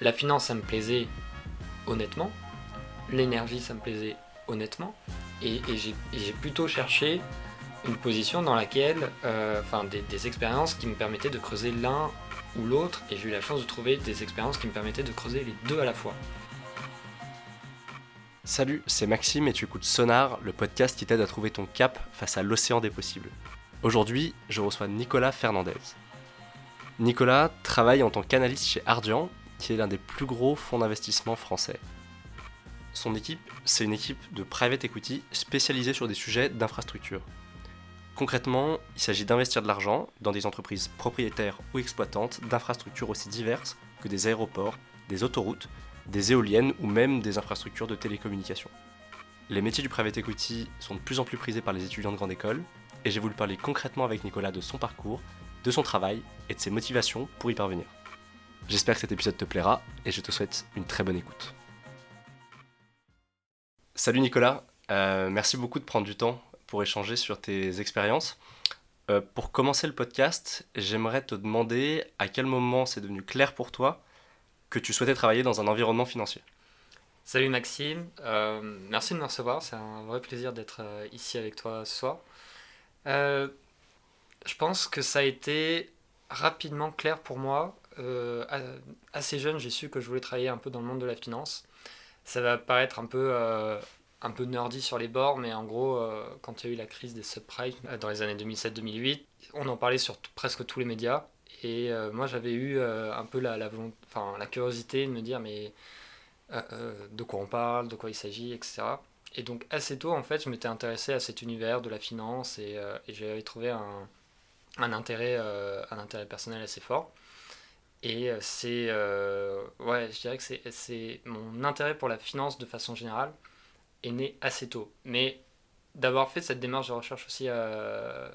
la finance, ça me plaisait honnêtement. L'énergie, ça me plaisait honnêtement. Et, j'ai plutôt cherché une position dans laquelle, euh, enfin, des, expériences qui me permettaient de creuser l'un ou l'autre. Et j'ai eu la chance de trouver des expériences qui me permettaient de creuser les deux à la fois. Salut, c'est Maxime et tu écoutes Sonar, le podcast qui t'aide à trouver ton cap face à l'océan des possibles. Aujourd'hui, je reçois Nicolas Fernandez. Nicolas travaille en tant qu'analyste chez Ardian, qui est l'un des plus gros fonds d'investissement français. Son équipe, c'est une équipe de private equity spécialisée sur des sujets d'infrastructure. Concrètement, il s'agit d'investir de l'argent dans des entreprises propriétaires ou exploitantes d'infrastructures aussi diverses que des aéroports, des autoroutes, des éoliennes ou même des infrastructures de télécommunications. Les métiers du private equity sont de plus en plus prisés par les étudiants de grande école, et j'ai voulu parler concrètement avec Nicolas de son parcours, de son travail et de ses motivations pour y parvenir. J'espère que cet épisode te plaira et je te souhaite une très bonne écoute. Salut Nicolas, euh, merci beaucoup de prendre du temps pour échanger sur tes expériences. Euh, pour commencer le podcast, j'aimerais te demander à quel moment c'est devenu clair pour toi que tu souhaitais travailler dans un environnement financier. Salut Maxime, euh, merci de me recevoir, c'est un vrai plaisir d'être ici avec toi ce soir. je pense que ça a été rapidement clair pour moi euh, assez jeune, j'ai su que je voulais travailler un peu dans le monde de la finance. Ça va paraître un peu, euh, un peu nerdy sur les bords, mais en gros, euh, quand il y a eu la crise des subprimes dans les années 2007-2008, on en parlait sur presque tous les médias. Et moi, j'avais eu un peu la, la, enfin, la curiosité de me dire, mais de quoi on parle, de quoi il s'agit, etc. Et donc, assez tôt, en fait, je m'étais intéressé à cet univers de la finance et, et j'avais trouvé un, un, intérêt, un intérêt personnel assez fort. Et euh, c'est. Euh, ouais, je dirais que c'est mon intérêt pour la finance de façon générale est né assez tôt. Mais d'avoir fait cette démarche de recherche aussi euh,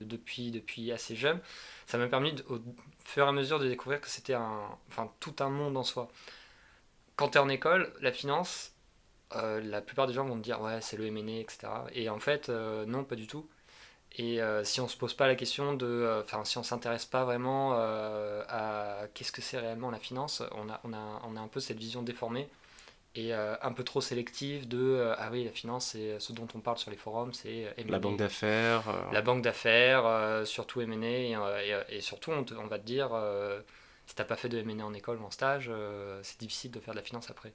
depuis, depuis assez jeune, ça m'a permis au fur et à mesure de découvrir que c'était un, enfin, tout un monde en soi. Quand tu es en école, la finance, la plupart des gens vont te dire ouais, c'est le M&A, etc. Et en fait, non, pas du tout. Et euh, si on se pose pas la question de, euh, enfin si on s'intéresse pas vraiment euh, à qu'est-ce que c'est réellement la finance, on a, on, a, on a un peu cette vision déformée et un peu trop sélective de ah oui la finance c'est ce dont on parle sur les forums c'est la banque d'affaires la banque d'affaires surtout M&A et, et, surtout on, on, va te dire si t'as pas fait de M&A en école ou en stage c'est difficile de faire de la finance après.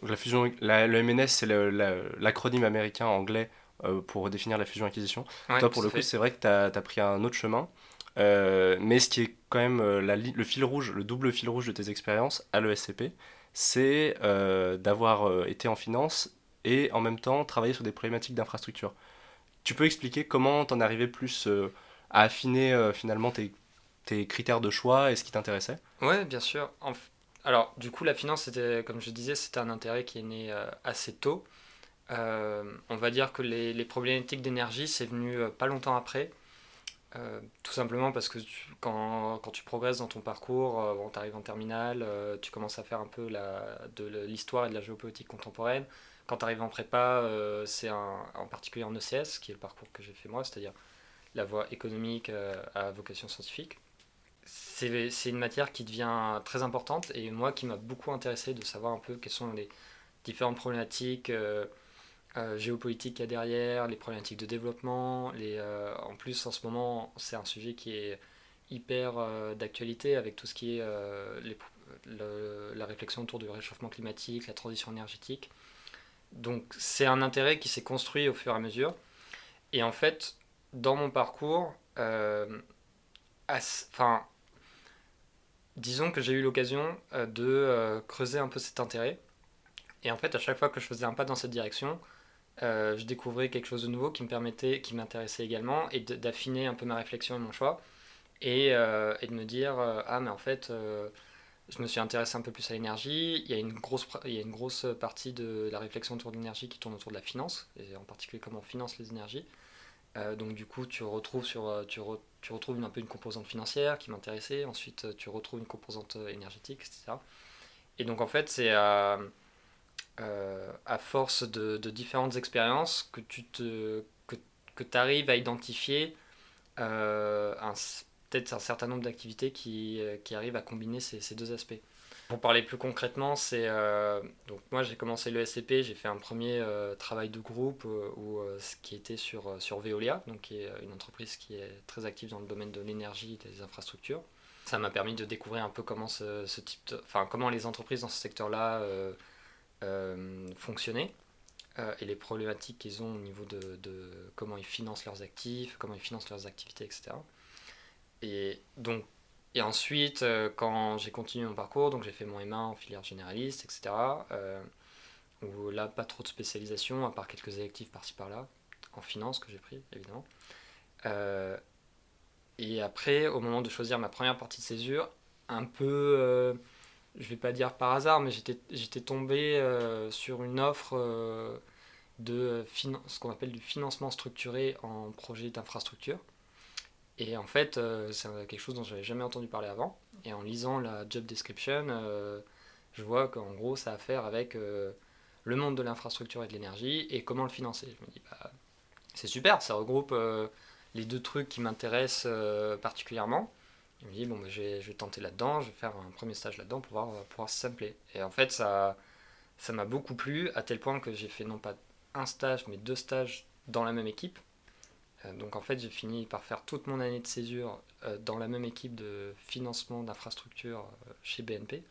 La fusion la, le M&A c'est l'acronyme américain anglais pour définir la fusion-acquisition. Toi, pour le coup, c'est vrai que tu as, pris un autre chemin. Euh, mais ce qui est quand même euh, la, le fil rouge, le double fil rouge de tes expériences à l'ESCP, c'est d'avoir été en finance et en même temps travailler sur des problématiques d'infrastructure. Tu peux expliquer comment t'en arrivé plus à affiner finalement tes, tes, critères de choix et ce qui t'intéressait? Ouais, bien sûr. Alors, du coup, la finance, c'était, comme je disais, c'était un intérêt qui est né assez tôt. Euh, on va dire que les, problématiques d'énergie, c'est venu euh, pas longtemps après. Euh, tout simplement parce que quand, tu progresses dans ton parcours, bon, tu arrives en terminale, tu commences à faire un peu la, de l'histoire et de la géopolitique contemporaine. Quand tu arrives en prépa, c'est en particulier en ECS, qui est le parcours que j'ai fait moi, c'est-à-dire la voie économique à vocation scientifique. C'est une matière qui devient très importante et moi qui m'a beaucoup intéressé de savoir un peu quelles sont les différentes problématiques euh, géopolitique qu'il y a derrière, les problématiques de développement. Les, euh, en plus, en ce moment, c'est un sujet qui est hyper euh, d'actualité avec tout ce qui est la réflexion autour du réchauffement climatique, la transition énergétique. Donc c'est un intérêt qui s'est construit au fur et à mesure. Et en fait, dans mon parcours, enfin, disons que j'ai eu l'occasion de creuser un peu cet intérêt. Et en fait, à chaque fois que je faisais un pas dans cette direction, euh, je découvrais quelque chose de nouveau qui me permettait, qui m'intéressait également, et d'affiner un peu ma réflexion et mon choix, et, euh, de me dire euh, ah mais en fait je me suis intéressé un peu plus à l'énergie. Il y a une grosse, il y a une grosse partie de la réflexion autour de l'énergie qui tourne autour de la finance, et en particulier comment on finance les énergies. donc du coup, tu retrouves, sur, tu, tu retrouves un peu une composante financière qui m'intéressait. Ensuite, tu retrouves une composante énergétique, etc. Et donc en fait, c'est euh, à force de, différentes expériences, que tu te, que, que arrives à identifier euh, peut-être un certain nombre d'activités qui, qui, arrivent à combiner ces, ces, deux aspects. Pour parler plus concrètement, c'est donc moi j'ai commencé le SCP, j'ai fait un premier travail de groupe où, qui était sur, sur Veolia, donc qui est une entreprise qui est très active dans le domaine de l'énergie et des infrastructures. Ça m'a permis de découvrir un peu comment ce, type comment les entreprises dans ce fonctionnaient. Euh, et les problématiques qu'ils ont au niveau de, comment ils financent leurs actifs, comment ils financent leurs activités, etc. Et, donc, et ensuite, euh, quand j'ai continué mon parcours, donc j'ai fait mon M1 en filière généraliste, etc. Euh, où là, pas trop de spécialisation, à part quelques électives par-ci par-là, en finance que j'ai pris, évidemment. et après, au moment de choisir ma première partie de césure, un peu je vais pas dire par hasard, mais j'étais tombé euh, sur une offre euh, de ce qu'on appelle du financement structuré en projet d'infrastructure. Et en fait, euh, c'est quelque chose dont j'avais jamais entendu parler avant. Et en lisant la job description, je vois qu'en gros, ça a à faire avec le monde de l'infrastructure et de l'énergie et comment le financer. Je me dis, bah, c'est super, ça regroupe les deux trucs qui m'intéressent particulièrement. Il me dit, bon, bah, je, vais, je, tenter là-dedans, je vais faire un premier stage là-dedans pour voir, pour voir si ça me plaît. Et en fait, ça ça m'a beaucoup plu, à tel point que j'ai fait non pas un stage, mais deux stages dans la même équipe. Euh, donc en fait, j'ai fini par faire toute mon année de césure euh, dans la même équipe de financement d'infrastructures euh, chez BNP.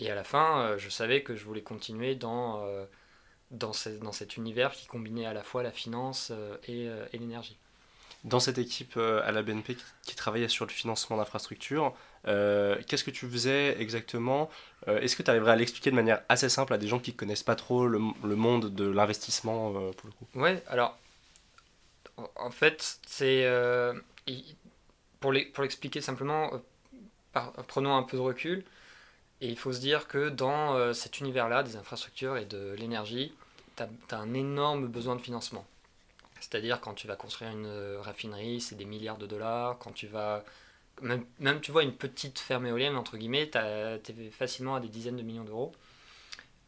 Et à la fin, je savais que je voulais continuer dans, dans, dans, cet univers qui combinait à la fois la finance et l'énergie dans cette équipe euh, à la BNP qui, travaillait sur le financement d'infrastructures, euh, qu'est-ce que tu faisais exactement euh, Est-ce que tu arriverais à l'expliquer de manière assez simple à des gens qui ne connaissent pas trop le, monde de l'investissement pour le coup? Ouais, alors en fait, c'est pour l'expliquer simplement, prenons un peu de recul. Et il faut se dire que dans cet univers-là, des infrastructures et de l'énergie, tu as, un énorme besoin de financement. C'est-à-dire quand tu vas construire une euh, raffinerie, c'est des milliards de dollars. Quand tu vas... Même, même tu vois une petite ferme éolienne, entre guillemets, tu es facilement à des dizaines de millions d'euros.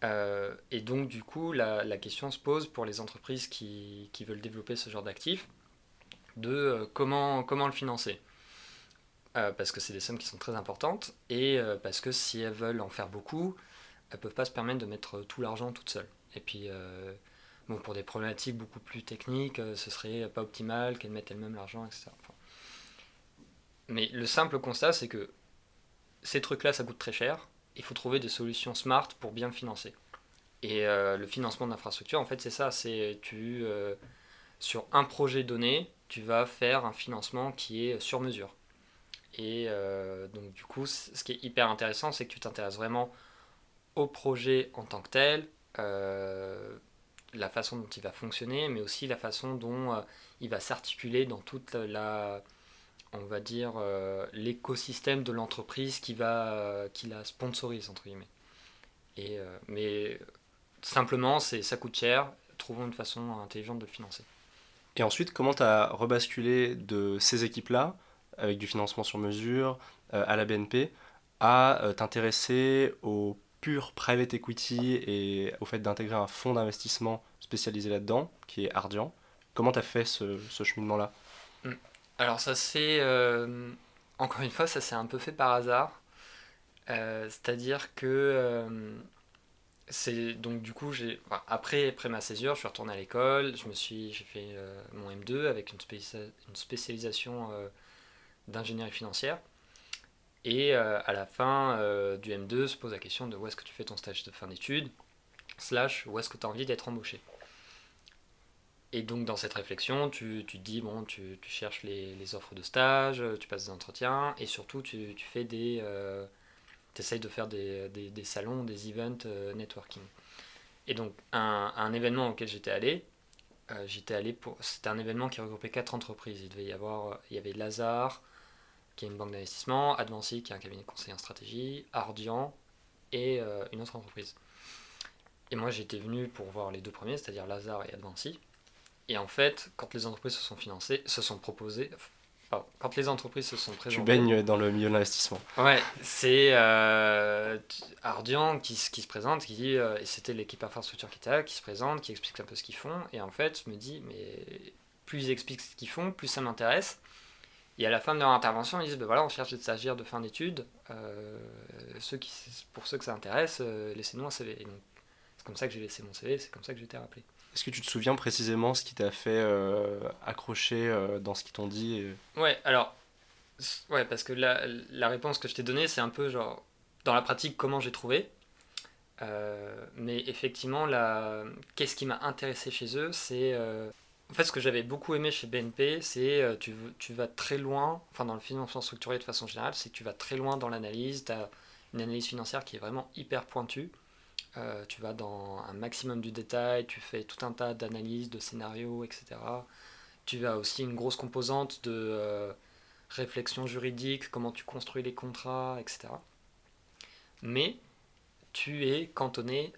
Euh, et donc du coup, la, la, question se pose pour les entreprises qui, qui veulent développer ce genre d'actifs, de euh, comment, comment le financer. parce que c'est des sommes qui sont très importantes, et parce que si elles veulent en faire beaucoup, elles ne peuvent pas se permettre de mettre tout l'argent toutes seules. Et puis Bon, pour des problématiques beaucoup plus techniques, euh, ce serait pas optimal qu'elles mettent elles-mêmes l'argent, etc. mais le simple constat, c'est que ces trucs-là, ça coûte très cher. Il faut trouver des solutions smart pour bien le financer. Et euh, le financement d'infrastructure, en fait, c'est ça. C'est tu euh, sur un projet donné, tu vas faire un financement qui est sur mesure. Et donc, du coup, ce qui est hyper intéressant, c'est que tu t'intéresses vraiment au projet en tant que tel la façon dont il va fonctionner, mais aussi la façon dont euh, il va s'articuler dans toute la, on va dire, euh, l'écosystème de l'entreprise qui, va, euh, qui la sponsorise, entre guillemets. Et, mais simplement, c'est, ça coûte cher, trouvons une façon intelligente de le financer. Et ensuite, comment tu as rebasculé de ces équipes-là, avec du financement sur mesure, à la BNP, à t'intéresser au pure private equity et au fait d'intégrer un fonds d'investissement spécialisé là-dedans, qui est Ardian. Comment tu as fait ce, cheminement-là? Hmm. Alors ça c'est... Euh, encore une fois, ça s'est un peu fait par hasard. Euh, c'est-à-dire que... Euh, c'est donc du coup j'ai après après ma césure je suis retourné à l'école je me suis j'ai fait mon M2 avec une spécialisation d'ingénierie financière et euh, à la fin euh, du M2, se pose la question de où est-ce que tu fais ton stage de fin d'études, slash où est-ce que tu as envie d'être embauché. Et donc dans cette réflexion, tu, tu te dis, bon, tu, tu cherches les, les, offres de stage, tu passes des entretiens, et surtout tu, tu fais des... Euh, essayes de faire des, des, des, salons, des events networking. Et donc un, un événement auquel j'étais allé, j'étais allé pour... C'était un événement qui regroupait quatre entreprises. Il devait y avoir... Il y avait Lazare, qui est une banque d'investissement, Advancy, qui est un cabinet de conseil en stratégie, Ardian et euh, une autre entreprise. Et moi, j'étais venu pour voir les deux premiers, c'est-à-dire Lazare et Advancy. Et en fait, quand les entreprises se sont financées, se sont proposées, enfin, quand les entreprises se sont présentées. Tu baignes dans le milieu de l'investissement. Ouais, c'est euh, Ardian qui, qui, se présente, qui dit, euh, et c'était l'équipe infrastructure qui était là, qui se présente, qui explique un peu ce qu'ils font. Et en fait, je me dis, mais plus ils expliquent ce qu'ils font, plus ça m'intéresse. Et à la fin de leur intervention, ils disent ben voilà, on cherche des stagiaires de fin d'études. Euh, ceux qui, pour ceux que ça intéresse, euh, laissez-nous un CV. Et donc, c'est comme ça que j'ai laissé mon CV, c'est comme ça que j'ai été rappelé. Est-ce que tu te souviens précisément ce qui t'a fait euh, accrocher dans ce qu'ils t'ont dit et... Ouais, alors, ouais, parce que la, la réponse que je t'ai donnée, c'est un peu genre, dans la pratique, comment j'ai trouvé. mais effectivement, qu'est-ce qui m'a intéressé chez eux, c'est en fait, ce que j'avais beaucoup aimé chez BNP, c'est euh, tu, tu vas très loin, enfin dans le financement structuré de façon générale, c'est que tu vas très loin dans l'analyse, tu as une analyse financière qui est vraiment hyper pointue. Euh, tu vas dans un maximum du détail, tu fais tout un tas d'analyses, de scénarios, etc. Tu as aussi une grosse composante de euh, réflexion juridique, comment tu construis les contrats, etc. Mais tu es cantonné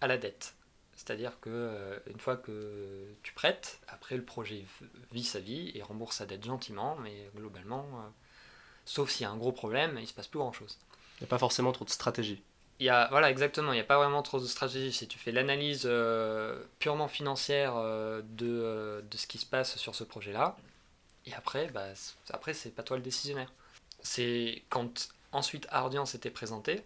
à la dette. C'est-à-dire que euh, une fois que tu prêtes, après le projet vit sa vie et rembourse sa dette gentiment, mais globalement, euh, sauf s'il y a un gros problème, il ne se passe plus grand-chose. Il n'y a pas forcément trop de stratégie. Il y a, voilà, exactement, il n'y a pas vraiment trop de stratégie. Si tu fais l'analyse euh, purement financière de, de, ce qui se passe sur ce projet-là, et après, bah, après c'est pas toi le décisionnaire. C'est quand ensuite Ardian s'était présenté,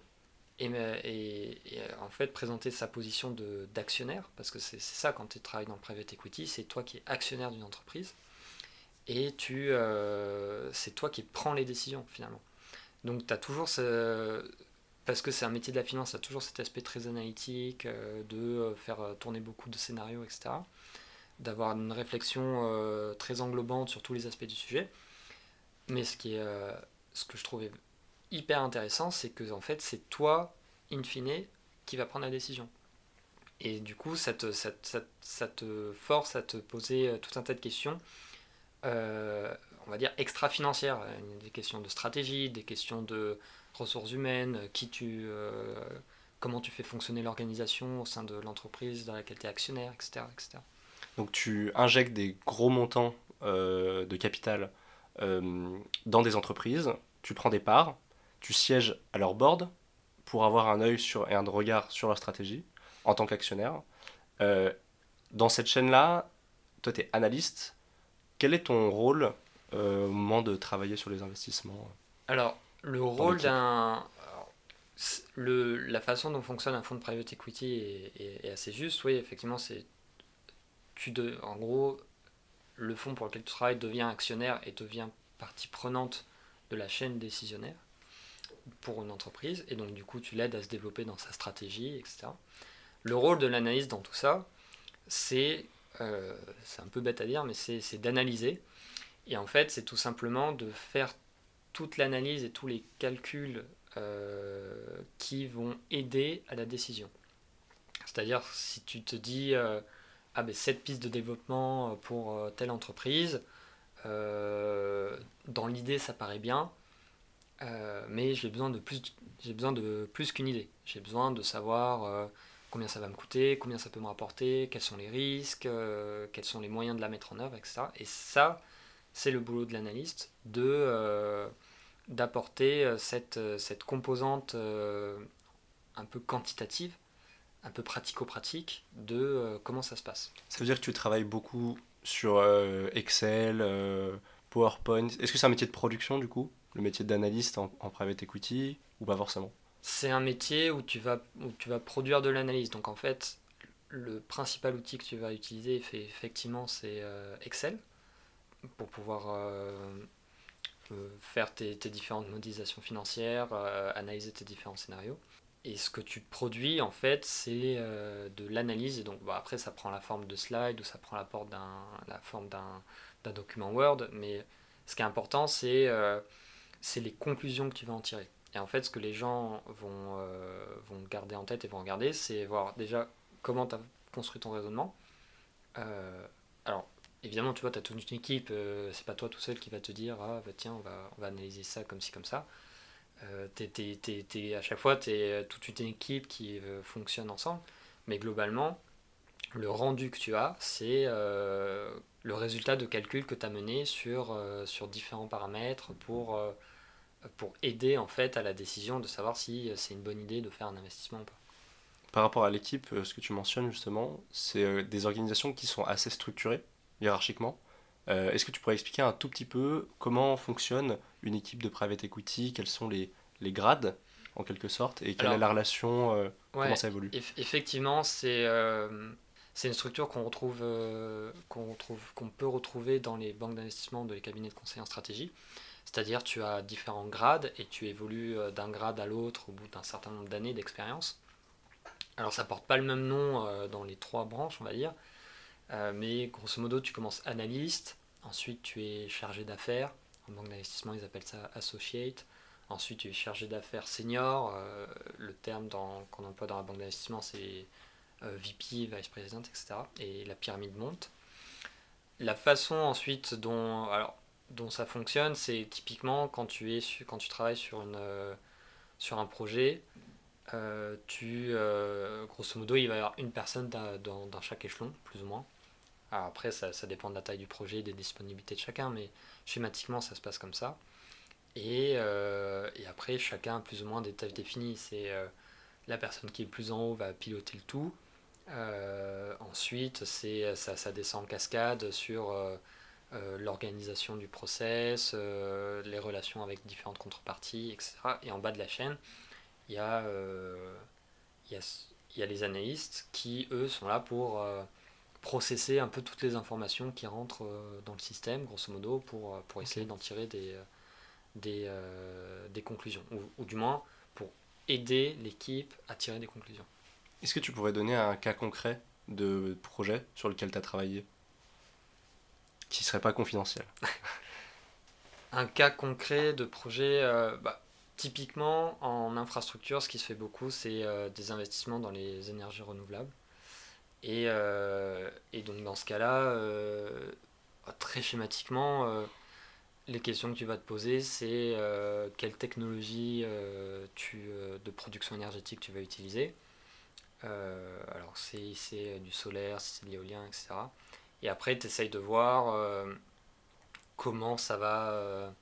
et, en fait présenter sa position d'actionnaire, parce que c'est ça quand tu travailles dans le private equity, c'est toi qui es actionnaire d'une entreprise, et tu euh, c'est toi qui prends les décisions finalement. Donc tu as toujours ce, parce que c'est un métier de la finance, tu as toujours cet aspect très analytique, euh, de euh, faire tourner beaucoup de scénarios, etc. D'avoir une réflexion très englobante sur tous les aspects du sujet. Mais ce, qui est, ce que je trouvais hyper intéressant, c'est que en fait, c'est toi, in fine, qui va prendre la décision. Et du coup, ça te, ça, te force à te poser euh, tout un tas de questions, euh, on va dire extra-financières, des questions de stratégie, des questions de ressources humaines, qui tu, euh, comment tu fais fonctionner l'organisation au sein de l'entreprise dans laquelle tu es actionnaire, etc., etc. Donc tu injectes des gros montants de capital dans des entreprises, tu prends des parts, tu sièges à leur board pour avoir un œil sur, et un regard sur leur stratégie en tant qu'actionnaire. Euh, dans cette chaîne-là, toi, tu es analyste. Quel est ton rôle euh, au moment de travailler sur les investissements Alors, le rôle d'un. la façon dont fonctionne un fonds de private equity est, assez juste. Oui, effectivement, c'est. Tu de, en gros, le fonds pour lequel tu travailles devient actionnaire et devient partie prenante de la chaîne décisionnaire pour une entreprise, et donc du coup tu l'aides à se développer dans sa stratégie, etc. Le rôle de l'analyse dans tout ça, c'est, euh, c'est un peu bête à dire, mais c'est d'analyser. Et en fait, c'est tout simplement de faire toute l'analyse et tous les calculs euh, qui vont aider à la décision. C'est-à-dire, si tu te dis, euh, ah ben cette piste de développement pour telle entreprise, dans l'idée ça paraît bien, euh, mais j'ai besoin de plus, j'ai besoin de plus qu'une idée. J'ai besoin de savoir euh, combien ça va me coûter, combien ça peut me rapporter, quels sont les risques, euh, quels sont les moyens de la mettre en œuvre, etc. Et ça, c'est le boulot de l'analyste, de d'apporter cette, cette composante un peu quantitative, un peu pratico-pratique de comment ça se passe. Ça veut dire que tu travailles beaucoup sur Excel, PowerPoint. Est-ce que c'est un métier de production du coup? Le métier d'analyste en, private equity ou pas forcément C'est un métier où tu vas, où tu vas produire de l'analyse. Donc en fait, le principal outil que tu vas utiliser, effectivement, c'est euh, Excel pour pouvoir euh, euh, faire tes, différentes modélisations financières, analyser tes différents scénarios. Et ce que tu produis, en fait, c'est de l'analyse. Donc, après, ça prend la forme de slide ou ça prend la, la forme d'un document Word. Mais ce qui est important, c'est c'est les conclusions que tu vas en tirer. Et en fait, ce que les gens vont, euh, vont garder en tête et vont regarder, c'est voir déjà comment tu as construit ton raisonnement. Euh, alors, évidemment, tu vois, tu as toute une équipe, euh, c'est pas toi tout seul qui va te dire, ah bah, tiens, on va, on va analyser ça comme ci, comme ça. à chaque fois, tu es toute une équipe qui fonctionne ensemble, mais globalement, le rendu que tu as, c'est le résultat de calculs que tu as mené sur, sur différents paramètres pour pour aider en fait à la décision de savoir si euh, c'est une bonne idée de faire un investissement ou pas. Par rapport à l'équipe, euh, ce que tu mentionnes justement, c'est euh, des organisations qui sont assez structurées hiérarchiquement. Est-ce que tu pourrais expliquer un tout petit peu comment fonctionne une équipe de private equity? Quels sont les, les grades en quelque sorte et quelle est la relation Comment ça évolue? Effectivement, c'est c'est une structure qu'on retrouve, euh, qu'on retrouve, qu'on peut retrouver dans les banques d'investissement de les cabinets de conseil en stratégie. C'est-à-dire tu as différents grades et tu évolues euh, d'un grade à l'autre au bout d'un certain nombre d'années d'expérience. Alors ça porte pas le même nom euh, dans les trois branches, on va dire, mais grosso modo tu commences analyste, ensuite tu es chargé d'affaires, en banque d'investissement ils appellent ça associate, ensuite tu es chargé d'affaires senior, le terme qu'on emploie dans la banque d'investissement c'est euh, VP, Vice President, etc. Et la pyramide monte. La façon ensuite dont, dont ça fonctionne, c'est typiquement quand tu, es travailles euh, sur un projet, euh, tu, grosso modo, il va y avoir une personne dans, dans chaque échelon, plus ou moins. après, ça, ça, dépend de la taille du projet, des disponibilités de chacun, mais schématiquement, ça se passe comme ça. Et, après, chacun a plus ou moins des tâches définies. C'est la personne qui est plus en haut va piloter le tout, euh, ensuite, ça, ça, descend en cascade sur euh, euh, l'organisation du process, les relations avec différentes contreparties, etc. Et en bas de la chaîne, il y a, il y a, il y a les analystes qui, eux, sont là pour processer un peu toutes les informations qui rentrent dans le système, grosso modo, pour, pour essayer d'en tirer des, des, des conclusions, ou, ou, du moins pour aider l'équipe à tirer des conclusions. Est-ce que tu pourrais donner un cas concret de projet sur lequel tu as travaillé? Qui serait pas confidentiel Un cas concret de projet, euh, bah, typiquement en infrastructure, ce qui se fait beaucoup, c'est euh, des investissements dans les énergies renouvelables. Et, euh, donc dans ce cas-là, très schématiquement, les questions que tu vas te poser, c'est quelle technologie de production énergétique tu vas utiliser alors c'est euh, du solaire, c'est de l'éolien, etc. Et après, tu essayes de voir euh, comment ça va,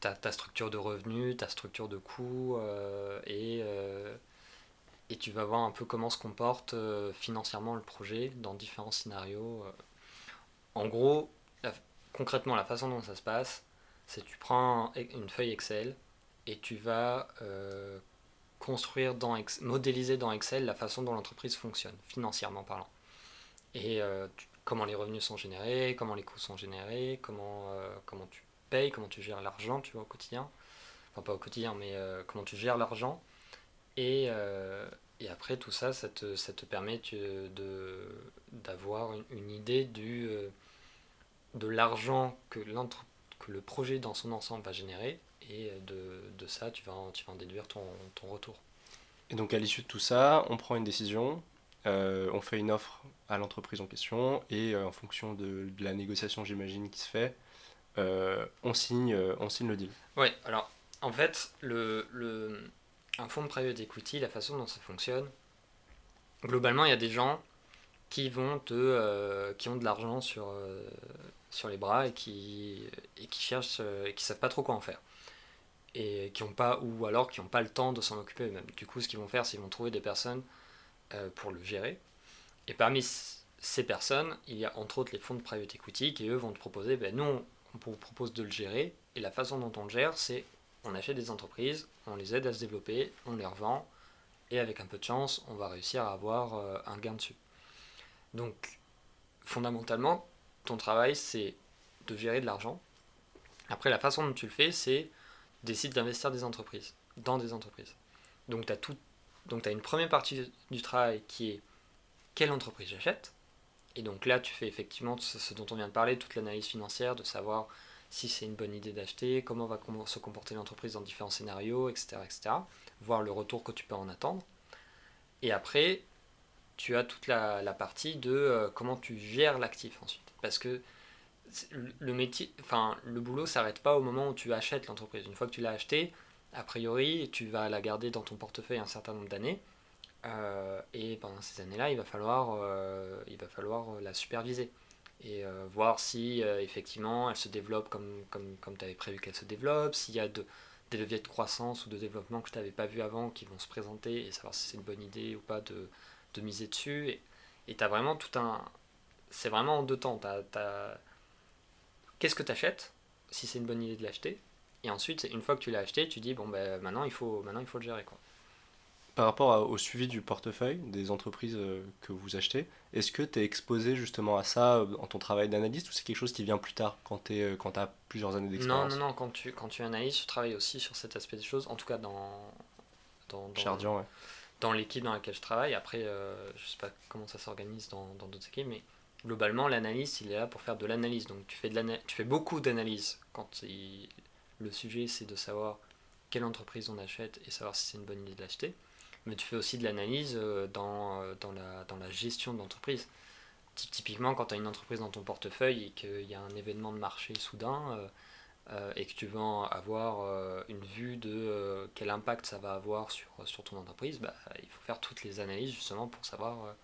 ta, ta, structure de revenus, ta structure de coûts, et, et tu vas voir un peu comment se comporte financièrement le projet dans différents scénarios. En gros, concrètement, la façon dont ça se passe, c'est tu prends une feuille Excel et tu vas construire dans modéliser dans Excel la façon dont l'entreprise fonctionne, financièrement parlant. Et euh, comment les revenus sont générés, comment les coûts sont générés, comment, euh, comment tu payes, comment tu gères l'argent, au quotidien. Enfin, pas au quotidien, mais euh, comment tu gères l'argent. Et, et, après, tout ça, ça te, ça te permet d'avoir une, une, idée du, de l'argent que, que le projet dans son ensemble va générer et de, de, ça, tu vas, en, tu vas en déduire ton, ton, retour. Et donc à l'issue de tout ça, on prend une décision, euh, on fait une offre à l'entreprise en question, et euh, en fonction de, la négociation, j'imagine, qui se fait, euh, on, signe, on signe le deal. Oui, alors en fait, le, le, un fonds de private equity, la façon dont ça fonctionne, globalement, il y a des gens qui vont te, qui ont de l'argent sur, sur les bras et qui, et qui cherchent et qui savent pas trop quoi en faire et qui ont pas ou alors qui n'ont pas le temps de s'en occuper eux-mêmes. Du coup, ce qu'ils vont faire, c'est qu'ils vont trouver des personnes pour le gérer. Et parmi ces personnes, il y a entre autres les fonds de private equity qui eux vont te proposer, ben nous, on, vous propose de le gérer. Et la façon dont on le gère, c'est on achète des entreprises, on les aide à se développer, on les revend, et avec un peu de chance, on va réussir à avoir euh, un gain dessus. Donc, fondamentalement, ton travail, c'est de gérer de l'argent. Après, la façon dont tu le fais, c'est décide d'investir des entreprises, dans des entreprises. Donc tu as, tout, donc as une première partie du travail qui est quelle entreprise j'achète. Et donc là, tu fais effectivement ce dont on vient de parler, toute l'analyse financière, de savoir si c'est une bonne idée d'acheter, comment va se comporter l'entreprise dans différents scénarios, etc., etc. Voir le retour que tu peux en attendre. Et après, tu as toute la, la partie de euh, comment tu gères l'actif ensuite. Parce que le métier, enfin, le boulot s'arrête pas au moment où tu achètes l'entreprise. Une fois que tu l'as acheté, a priori, tu vas la garder dans ton portefeuille un certain nombre d'années. Euh, et pendant ces années-là, il va falloir, euh, il va falloir euh, la superviser et voir si effectivement elle se développe comme, tu avais prévu qu'elle se développe, s'il y a de, des leviers de croissance ou de développement que je t'avais pas vu avant qui vont se présenter et savoir si c'est une bonne idée ou pas de, de miser dessus. Et tu as vraiment tout un. C'est vraiment en deux temps. Tu as qu'est-ce que tu achètes, si c'est une bonne idée de l'acheter. Et ensuite, une fois que tu l'as acheté, tu dis, bon, ben, maintenant, il faut, maintenant, il faut le gérer. Quoi. Par rapport au suivi du portefeuille des entreprises euh, que vous achetez, est-ce que tu es exposé justement à ça euh, en ton travail d'analyste ou c'est quelque chose qui vient plus tard quand tu euh, as plusieurs années d'expérience? Non, non, non, quand tu, quand tu analyses, tu travailles aussi sur cet aspect des choses, en tout cas dans, dans, dans, dans l'équipe dans laquelle je travaille. Après, je sais pas comment ça s'organise dans d'autres équipes, mais globalement, l'analyste, il est là pour faire de l'analyse. Donc tu fais, de tu fais beaucoup d'analyse quand le sujet c'est de savoir quelle entreprise on achète et savoir si c'est une bonne idée de l'acheter mais tu fais aussi de l'analyse euh, dans, euh, dans, la, dans la gestion de l'entreprise. Typiquement, quand tu as une entreprise dans ton portefeuille et qu'il y a un événement de marché soudain euh, et que tu veux avoir une vue de quel impact ça va avoir sur, sur ton entreprise, bah, il faut faire toutes les analyses justement pour savoir,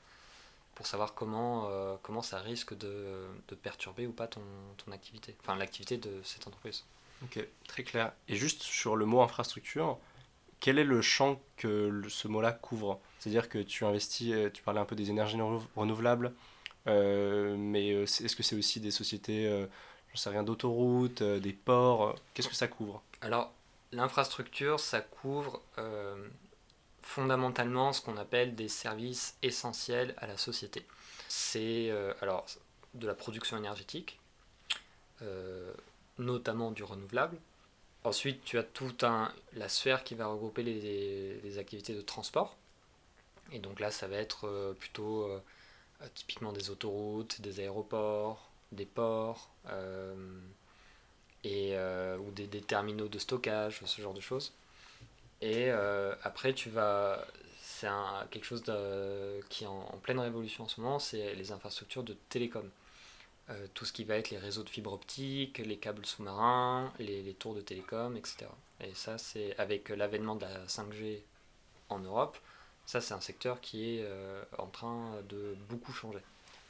pour savoir comment, comment ça risque de, de perturber ou pas ton, ton activité, enfin l'activité de cette entreprise. Ok, très clair. Et juste sur le mot infrastructure, quel est le champ que ce mot-là couvre? C'est-à-dire que tu investis, euh, tu parlais un peu des énergies renouvelables, euh, mais euh, est-ce que c'est aussi des sociétés, je ne sais rien, d'autoroutes, des ports Qu'est-ce que ça couvre? Alors, l'infrastructure, ça couvre fondamentalement ce qu'on appelle des services essentiels à la société. C'est alors de la production énergétique, notamment du renouvelable, Ensuite, tu as toute la sphère qui va regrouper les, activités de transport. Et donc là, ça va être euh, plutôt euh, euh, typiquement des autoroutes, des aéroports, des ports, et, ou des, terminaux de stockage, ce genre de choses. Et après, tu vas. C'est quelque chose qui est en, en, pleine révolution en ce moment, c'est les infrastructures de télécom. Euh, tout ce qui va être les réseaux de fibre optique, les câbles sous-marins, les, les, tours de télécom, etc. Et ça, c'est avec l'avènement de la 5G en Europe, ça c'est un secteur qui est euh, en train de beaucoup changer.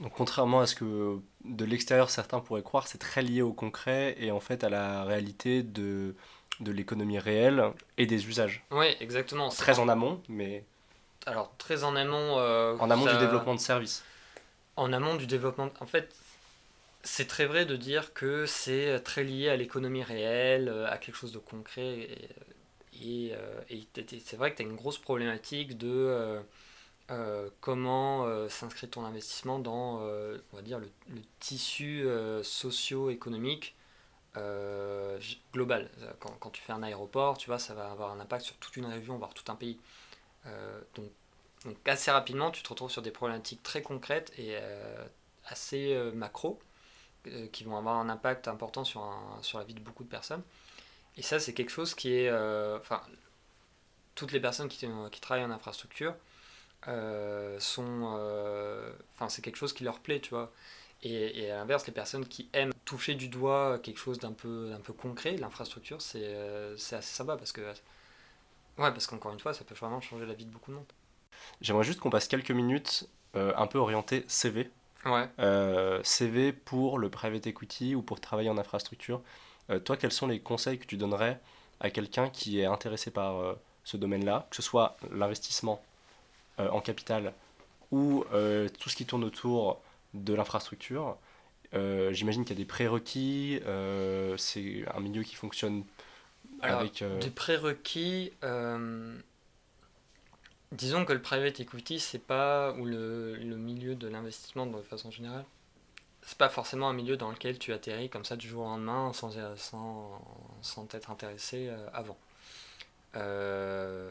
Donc contrairement à ce que de l'extérieur certains pourraient croire, c'est très lié au concret et en fait à la réalité de, de l'économie réelle et des usages. Oui, exactement. Très en amont, mais... Alors très en amont... Euh, en amont du développement de services. En amont du développement... En fait, c'est très vrai de dire que c'est très lié à l'économie réelle, euh, à quelque chose de concret. Et, euh, c'est vrai que tu as une grosse problématique de euh, comment s'inscrit ton investissement dans on va dire, le, tissu socio-économique global. Quand, tu fais un aéroport, tu vois, ça va avoir un impact sur toute une région, voire tout un pays. donc, assez rapidement, tu te retrouves sur des problématiques très concrètes et assez macro euh, qui vont avoir un impact important sur, sur la vie de beaucoup de personnes. Et ça, c'est quelque chose qui est... Euh, enfin, toutes les personnes qui, travaillent en infrastructure euh, sont... Enfin, c'est quelque chose qui leur plaît, tu vois. Et, à l'inverse, les personnes qui aiment toucher du doigt quelque chose d'un peu, peu concret, l'infrastructure, c'est assez sympa parce que... Ouais, parce qu'encore une fois, ça peut vraiment changer la vie de beaucoup de monde. J'aimerais juste qu'on passe quelques minutes un peu orienté CV euh, CV pour le private equity ou pour travailler en infrastructure. Euh, toi, quels sont les conseils que tu donnerais à quelqu'un qui est intéressé par euh, ce domaine-là, que ce soit l'investissement en capital ou tout ce qui tourne autour de l'infrastructure? J'imagine qu'il y a des prérequis, c'est un milieu qui fonctionne avec... Des prérequis, Disons que le private equity, c'est pas, ou le, milieu de l'investissement de façon générale, c'est pas forcément un milieu dans lequel tu atterris comme ça du jour au lendemain sans, sans, sans t'être intéressé euh, avant. Euh,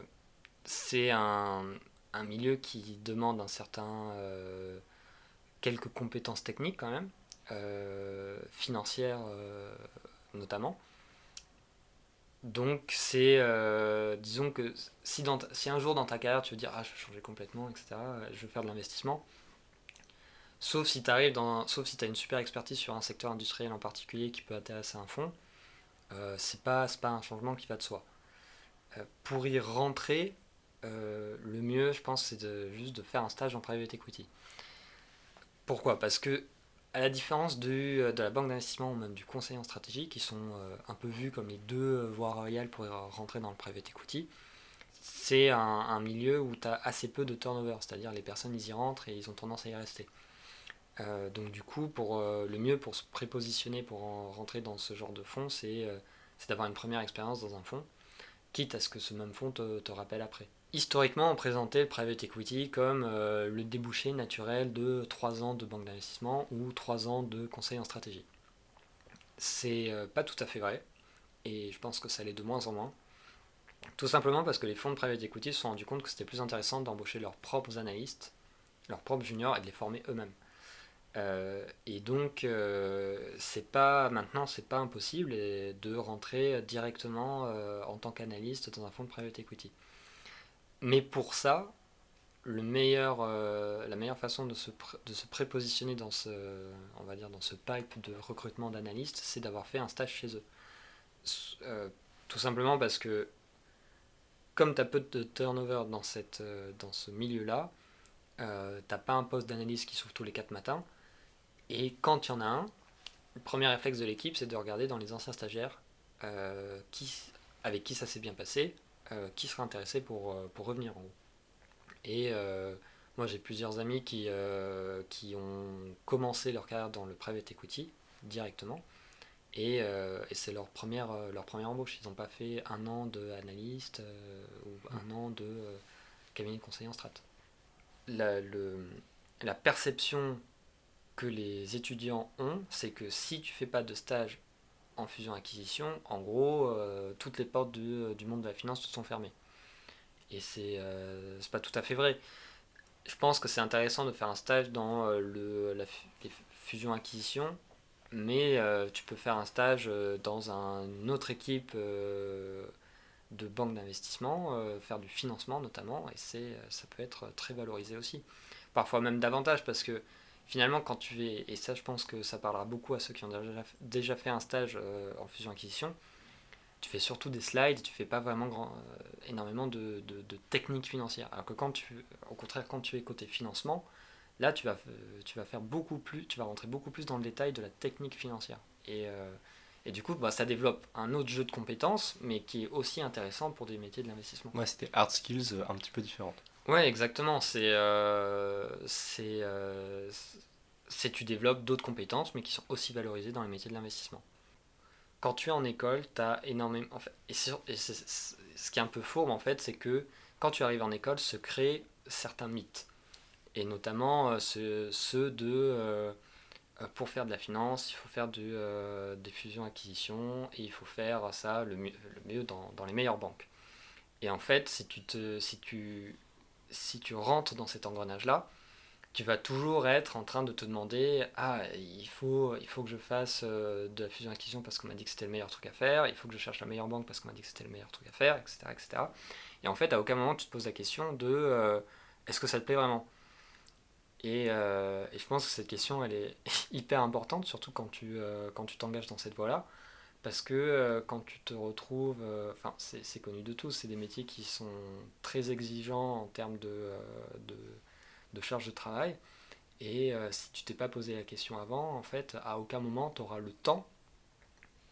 c'est un, un, milieu qui demande un certain euh, quelques compétences techniques quand même, financières notamment. Donc c'est, euh, disons que si, dans si un jour dans ta carrière tu veux dire ah je veux changer complètement, etc., je veux faire de l'investissement, sauf si tu arrives dans, sauf si tu as une super expertise sur un secteur industriel en particulier qui peut intéresser un fonds, euh, c'est pas, pas un changement qui va de soi. Euh, pour y rentrer, euh, le mieux je pense c'est de, juste de faire un stage en private equity. Pourquoi? Parce que à la différence euh, de la banque d'investissement ou même du conseil en stratégie, qui sont euh, un peu vus comme les deux euh, voies royales pour rentrer dans le private equity, c'est un, milieu où tu as assez peu de turnover, c'est-à-dire les personnes ils y rentrent et ils ont tendance à y rester. donc du coup, pour, le mieux pour se prépositionner, pour rentrer dans ce genre de fonds, c'est d'avoir une première expérience dans un fonds, quitte à ce que ce même fonds te, te rappelle après. Historiquement, on présentait le private equity comme le débouché naturel de 3 ans de banque d'investissement ou 3 ans de conseil en stratégie. C'est pas tout à fait vrai, et je pense que ça l'est de moins en moins. Tout simplement parce que les fonds de private equity se sont rendus compte que c'était plus intéressant d'embaucher leurs propres analystes, leurs propres juniors et de les former eux-mêmes. Euh, et donc, euh, pas maintenant, c'est pas impossible de rentrer directement euh, en tant qu'analyste dans un fonds de private equity. Mais pour ça, le meilleur, la meilleure façon de se, de se prépositionner dans ce, on va dire, dans ce pipe de recrutement d'analystes, c'est d'avoir fait un stage chez eux. tout simplement parce que comme tu as peu de turnover dans, cette, euh, dans ce milieu-là, euh, t'as pas un poste d'analyse qui s'ouvre tous les 4 matins. Et quand il y en a un, le premier réflexe de l'équipe, c'est de regarder dans les anciens stagiaires euh, qui, avec qui ça s'est bien passé, euh, qui sera intéressé pour, pour revenir en haut. Et moi, j'ai plusieurs amis qui, qui ont commencé leur carrière dans le private equity directement. Euh, et, c'est leur première, euh, leur première embauche. Ils n'ont pas fait un an d'analyste euh, ou un an de cabinet de conseiller en strat. La, le, la perception que les étudiants ont, c'est que si tu fais pas de stage en fusion-acquisition, en gros, toutes les portes du, monde de la finance te sont fermées. Et c'est euh, pas tout à fait vrai. Je pense que c'est intéressant de faire un stage dans le, la, les fusions-acquisitions mais euh, tu peux faire un stage euh, dans une autre équipe euh, de banque d'investissement, faire du financement notamment, et c'est, ça peut être très valorisé aussi. Parfois même davantage, parce que finalement, quand tu es, et ça je pense que ça parlera beaucoup à ceux qui ont déjà, déjà fait un stage en fusion-acquisition, tu fais surtout des slides, tu fais pas vraiment grand, énormément de, de, de techniques financières. Alors que quand tu, au contraire, quand tu es côté financement, Là, tu vas, tu vas faire beaucoup plus, tu vas rentrer beaucoup plus dans le détail de la technique financière. Et, euh, et du coup, bah, ça développe un autre jeu de compétences, mais qui est aussi intéressant pour des métiers de l'investissement. Ouais, c'était hard skills euh, un petit peu différentes. Ouais, exactement. C'est, euh, c'est, euh, c'est tu développes d'autres compétences, mais qui sont aussi valorisées dans les métiers de l'investissement. Quand tu es en école, tu as énormément. En fait, et, et ce qui est un peu faux, en fait, c'est que quand tu arrives en école, se créent certains mythes et notamment euh, ceux, de euh, euh, pour faire de la finance, il faut faire du, des fusions-acquisitions et il faut faire ça le mieux, le mieux dans, dans, les meilleures banques. Et en fait, si tu, te, si tu, si tu rentres dans cet engrenage-là, tu vas toujours être en train de te demander ah il faut il faut que je fasse de la fusion acquisition parce qu'on m'a dit que c'était le meilleur truc à faire il faut que je cherche la meilleure banque parce qu'on m'a dit que c'était le meilleur truc à faire etc etc et en fait à aucun moment tu te poses la question de est-ce que ça te plaît vraiment? Euh, et, je pense que cette question, elle est hyper importante, surtout quand tu euh, quand tu t'engages dans cette voie-là. Parce que euh, quand tu te retrouves, enfin c'est connu de tous, c'est des métiers qui sont très exigeants en termes de, de, de charge de travail. Et si tu t'es pas posé la question avant, en fait, à aucun moment tu auras le temps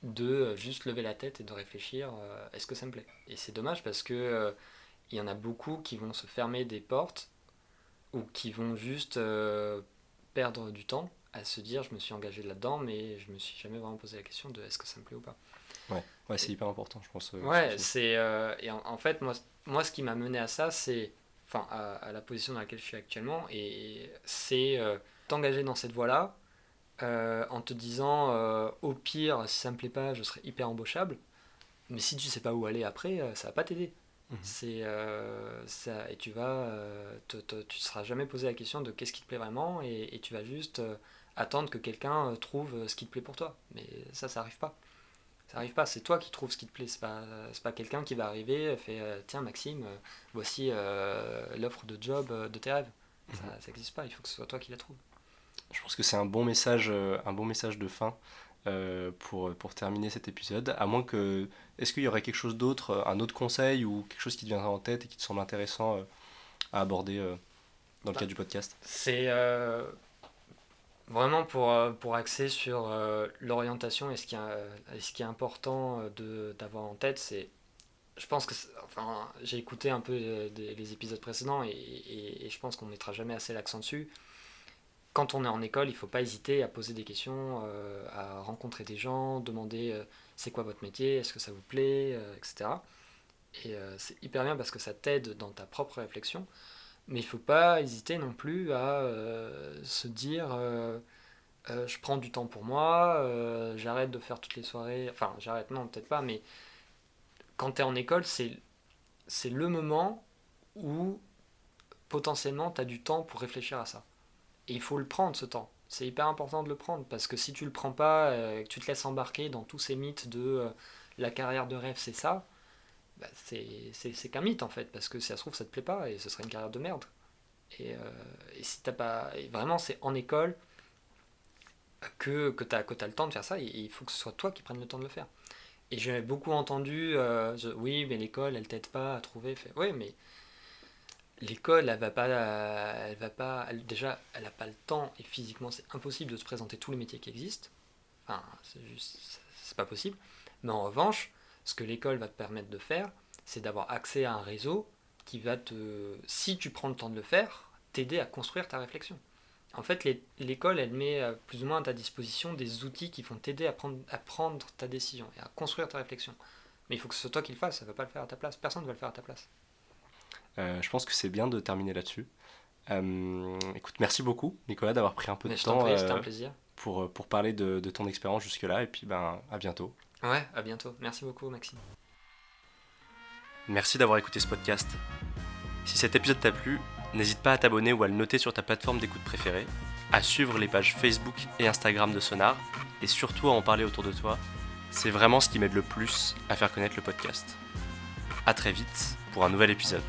de juste lever la tête et de réfléchir est-ce que ça me plaît? Et c'est dommage parce que il y en a beaucoup qui vont se fermer des portes ou qui vont juste euh, perdre du temps à se dire je me suis engagé là-dedans mais je me suis jamais vraiment posé la question de est-ce que ça me plaît ou pas. Ouais, ouais c'est hyper important je pense. Euh, ouais, c'est euh, et en, fait moi moi ce qui m'a mené à ça c'est enfin à, la position dans laquelle je suis actuellement et c'est t'engager dans cette voie-là en te disant au pire si ça me plaît pas je serai hyper embauchable mais si tu sais pas où aller après ça va pas t'aider Mhm. C'est euh, ça, et tu vas, euh, te, tu seras jamais posé la question de qu'est-ce qui te plaît vraiment, et, et tu vas juste euh, attendre que quelqu'un trouve ce qui te plaît pour toi. Mais ça, ça arrive pas. Ça arrive pas. C'est toi qui trouves ce qui te plaît. C'est pas, pas quelqu'un qui va arriver, et fait tiens Maxime, voici l'offre de job de tes rêves. Ça, mhm. ça n'existe pas. Il faut que ce soit toi qui la trouve. Je pense que c'est un bon message, un bon message de fin. Euh, pour, pour terminer cet épisode. À moins que. Est-ce qu'il y aurait quelque chose d'autre, euh, un autre conseil ou quelque chose qui te viendrait en tête et qui te semble intéressant euh, à aborder dans le cadre du podcast? C'est vraiment pour, pour axer sur l'orientation et ce qui, est, ce qui est important d'avoir en tête, c'est. Je pense que. Enfin, j'ai écouté un peu les, épisodes précédents et, et, je pense qu'on ne mettra jamais assez l'accent dessus quand on est en école, il faut pas hésiter à poser des questions, euh, à rencontrer des gens, demander euh, c'est quoi votre métier, est-ce que ça vous plaît, euh, etc. Et c'est hyper bien parce que ça t'aide dans ta propre réflexion. Mais il faut pas hésiter non plus à se dire je prends du temps pour moi, j'arrête de faire toutes les soirées. Enfin, j'arrête, non, peut-être pas, mais quand tu es en école, c'est le moment où potentiellement tu as du temps pour réfléchir à ça. Et il faut le prendre ce temps. C'est hyper important de le prendre parce que si tu le prends pas, euh, que tu te laisses embarquer dans tous ces mythes de euh, la carrière de rêve, c'est ça, bah, c'est qu'un mythe en fait parce que si ça se trouve ça te plaît pas et ce serait une carrière de merde. Et, euh, si t'as pas. vraiment, c'est en école que, que tu as, le temps de faire ça et il faut que ce soit toi qui prennes le temps de le faire. Et j'ai beaucoup entendu, oui, mais l'école, elle t'aide pas à trouver. Oui, mais l'école, elle va pas, elle va pas, déjà, elle n'a pas le temps et physiquement, c'est impossible de se présenter tous les métiers qui existent. Enfin, c'est juste, c'est pas possible. Mais en revanche, ce que l'école va te permettre de faire, c'est d'avoir accès à un réseau qui va te, si tu prends le temps de le faire, t'aider à construire ta réflexion. En fait, l'école, elle met euh, plus ou moins à ta disposition des outils qui vont t'aider à prendre, à prendre ta décision et à construire ta réflexion. Mais il faut que ce soit toi qui le fasse, ça ne va pas le faire à ta place. Personne ne va le faire à ta place. Euh, je pense que c'est bien de terminer là-dessus. Euh, écoute, merci beaucoup, Nicolas, d'avoir pris un peu de temps un plaisir. Pour, pour parler de, de ton expérience jusque-là. Et puis, ben, à bientôt. Ouais, à bientôt. Merci beaucoup, Maxime. Merci d'avoir écouté ce podcast. Si cet épisode t'a plu, n'hésite pas à t'abonner ou à le noter sur ta plateforme d'écoute préférée, à suivre les pages Facebook et Instagram de Sonar, et surtout à en parler autour de toi. C'est vraiment ce qui m'aide le plus à faire connaître le podcast. A très vite pour un nouvel épisode.